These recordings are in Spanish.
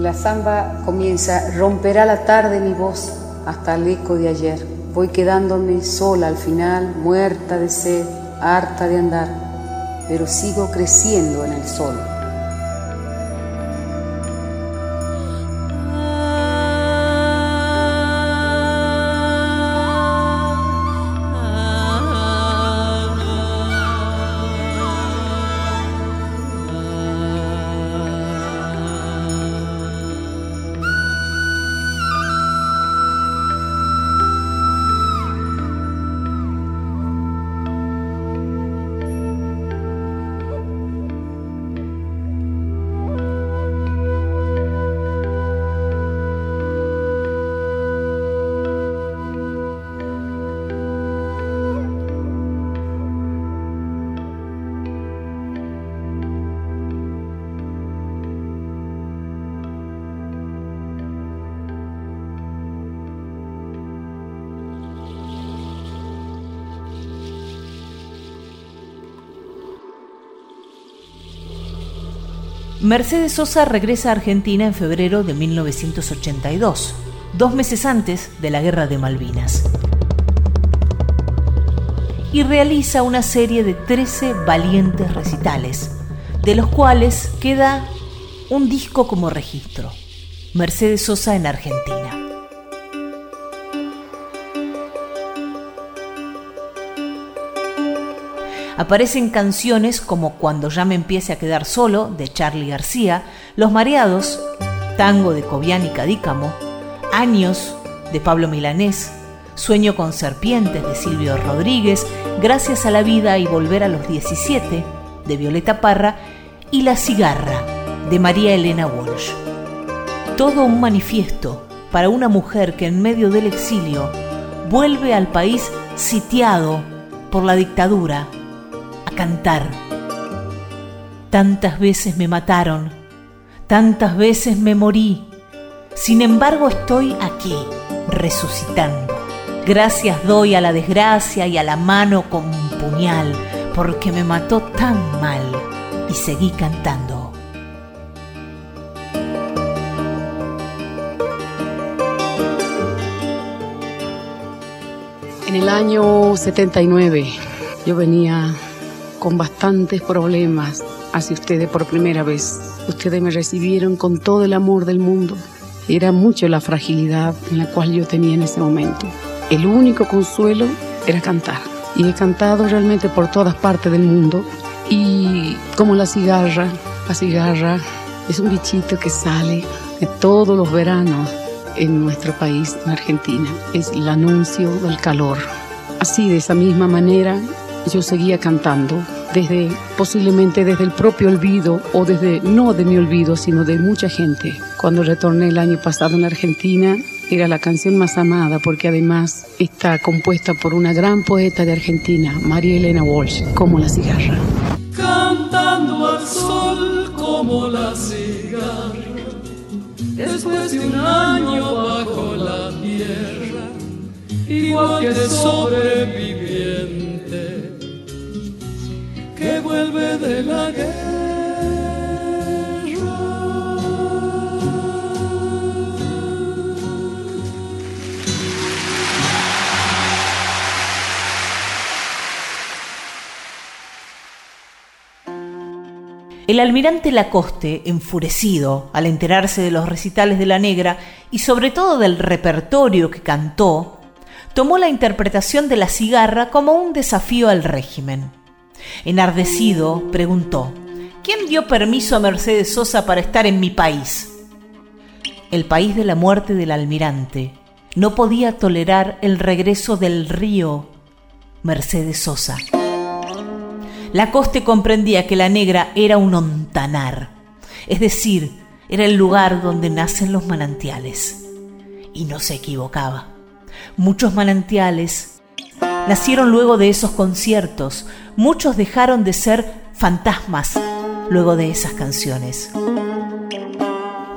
La samba comienza, romperá la tarde mi voz hasta el eco de ayer. Voy quedándome sola al final, muerta de sed, harta de andar, pero sigo creciendo en el sol. Mercedes Sosa regresa a Argentina en febrero de 1982, dos meses antes de la Guerra de Malvinas. Y realiza una serie de 13 valientes recitales, de los cuales queda un disco como registro, Mercedes Sosa en Argentina. Aparecen canciones como Cuando ya me empiece a quedar solo, de Charlie García, Los Mareados, Tango de Cobian y Cadícamo, Años, de Pablo Milanés, Sueño con Serpientes, de Silvio Rodríguez, Gracias a la Vida y Volver a los 17, de Violeta Parra, y La Cigarra, de María Elena Walsh. Todo un manifiesto para una mujer que en medio del exilio vuelve al país sitiado por la dictadura cantar. Tantas veces me mataron, tantas veces me morí, sin embargo estoy aquí, resucitando. Gracias doy a la desgracia y a la mano con un puñal, porque me mató tan mal y seguí cantando. En el año 79 yo venía con bastantes problemas hacia ustedes por primera vez. Ustedes me recibieron con todo el amor del mundo. Era mucho la fragilidad en la cual yo tenía en ese momento. El único consuelo era cantar. Y he cantado realmente por todas partes del mundo. Y como la cigarra, la cigarra es un bichito que sale de todos los veranos en nuestro país, en Argentina. Es el anuncio del calor. Así, de esa misma manera, yo seguía cantando desde posiblemente desde el propio olvido o desde no de mi olvido sino de mucha gente. Cuando retorné el año pasado en Argentina era la canción más amada porque además está compuesta por una gran poeta de Argentina María Elena Walsh como la cigarra. Cantando al sol como la cigarra después de un año bajo la tierra igual que sobreviviendo El almirante Lacoste, enfurecido al enterarse de los recitales de la negra y sobre todo del repertorio que cantó, tomó la interpretación de la cigarra como un desafío al régimen. Enardecido, preguntó, ¿quién dio permiso a Mercedes Sosa para estar en mi país? El país de la muerte del almirante no podía tolerar el regreso del río Mercedes Sosa. La coste comprendía que la negra era un ontanar, es decir, era el lugar donde nacen los manantiales. Y no se equivocaba. Muchos manantiales nacieron luego de esos conciertos. Muchos dejaron de ser fantasmas luego de esas canciones.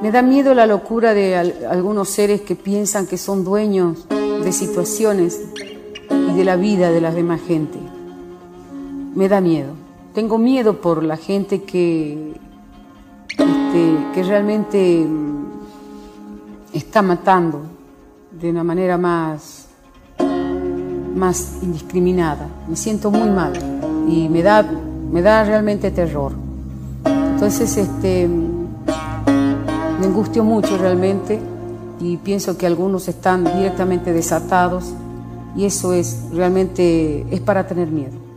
Me da miedo la locura de algunos seres que piensan que son dueños de situaciones y de la vida de la demás gente. Me da miedo. Tengo miedo por la gente que este, que realmente mm, está matando de una manera más, más indiscriminada. Me siento muy mal y me da, me da realmente terror. Entonces, este, me angustio mucho realmente y pienso que algunos están directamente desatados y eso es realmente es para tener miedo.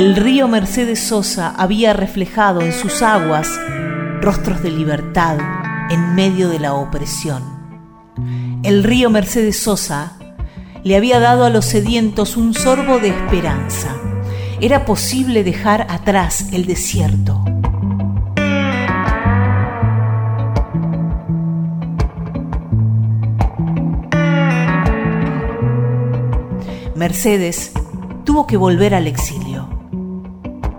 El río Mercedes Sosa había reflejado en sus aguas rostros de libertad en medio de la opresión. El río Mercedes Sosa le había dado a los sedientos un sorbo de esperanza. Era posible dejar atrás el desierto. Mercedes tuvo que volver al exilio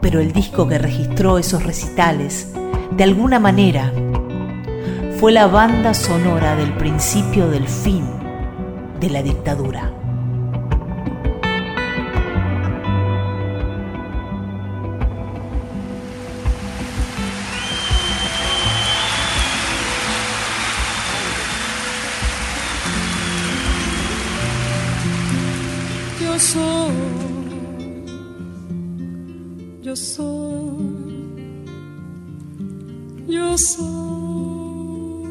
pero el disco que registró esos recitales, de alguna manera, fue la banda sonora del principio del fin de la dictadura. Yo soy.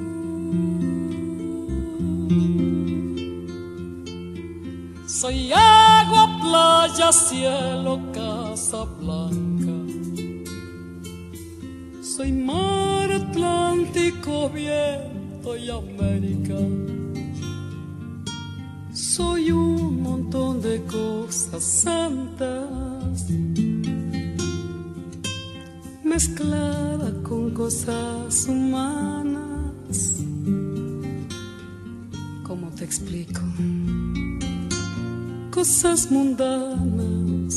Soy agua, playa, cielo, casa blanca. Soy mar Atlántico, viento y América. Soy un montón de cosas santas mezclada con cosas humanas. ¿Cómo te explico? Cosas mundanas.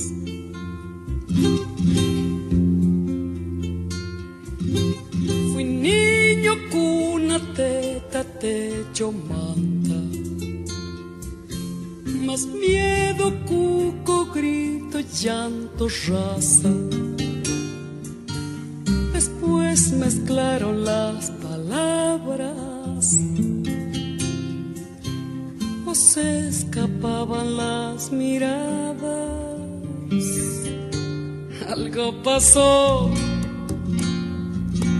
Fui niño, cuna, teta, techo, manta. Más miedo, cuco, grito, llanto, raza se escapaban las miradas. Algo pasó,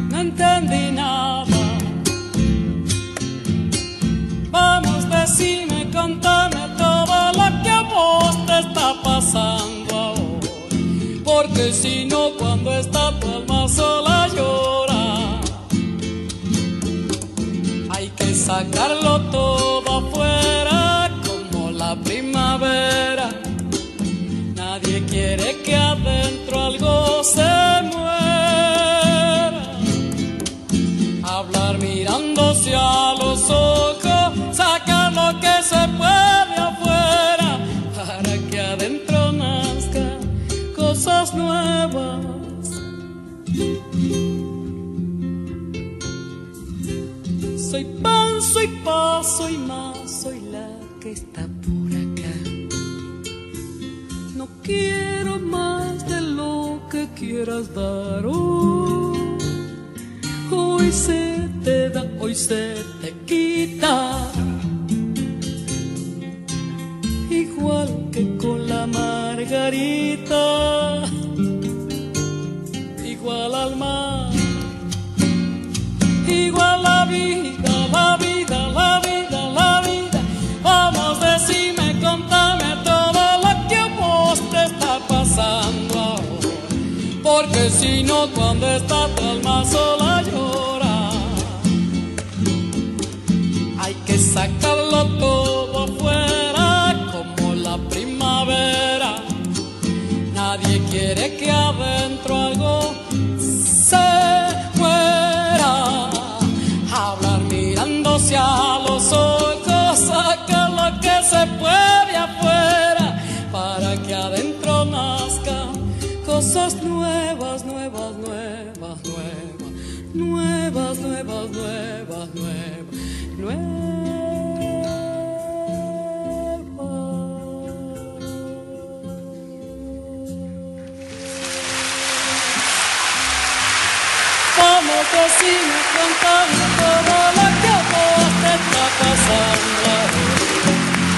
no entendí nada. Vamos, decime, contame todo lo que a vos te está pasando ahora. Porque si no, cuando está tu alma sola llora. sacarlo todo afuera Nadie quiere que hoy. hoy se te da, hoy se te quita. Igual que con la margarita, igual al mar, cuando está tu alma sola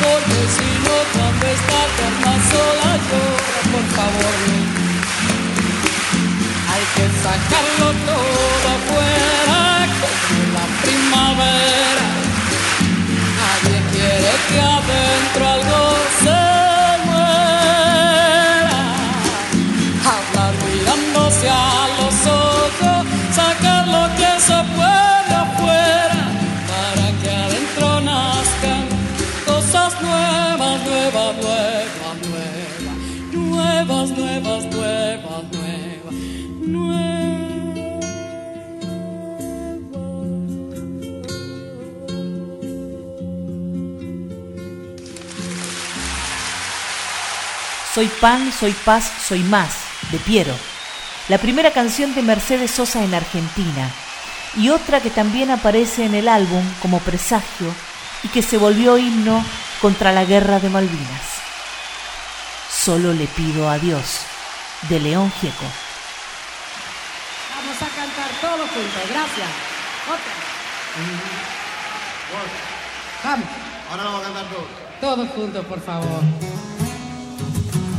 Porque si no, cuando esta eterna sola llora, por favor. Hay que sacarlo todo Soy pan, soy paz, soy más, de Piero. La primera canción de Mercedes Sosa en Argentina y otra que también aparece en el álbum como presagio y que se volvió himno contra la guerra de Malvinas. Solo le pido a Dios, de León Gieco. Vamos a cantar todos juntos, gracias. Otra. Vamos. Ahora vamos a cantar todos. Todos juntos, por favor.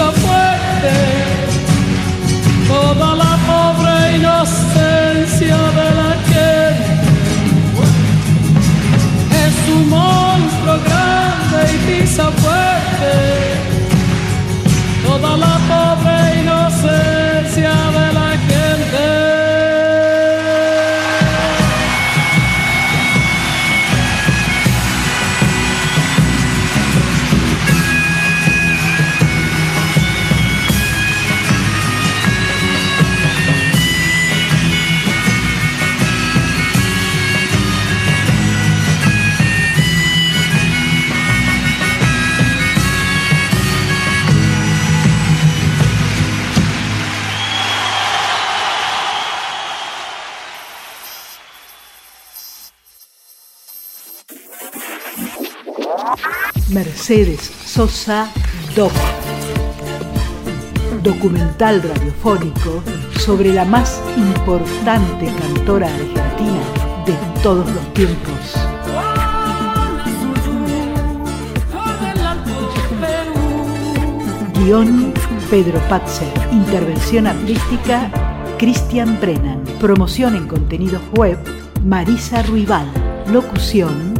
so Mercedes Sosa Doc. Documental radiofónico sobre la más importante cantora argentina de todos los tiempos. Guión Pedro Patzer. Intervención artística Cristian Brennan. Promoción en contenidos web Marisa Ruibal. Locución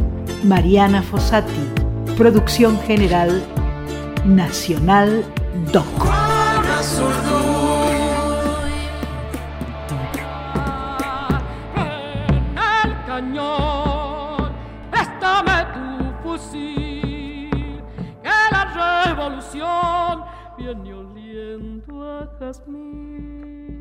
Mariana Fossati. Producción general Nacional Doc. Viene oliendo a jazmín.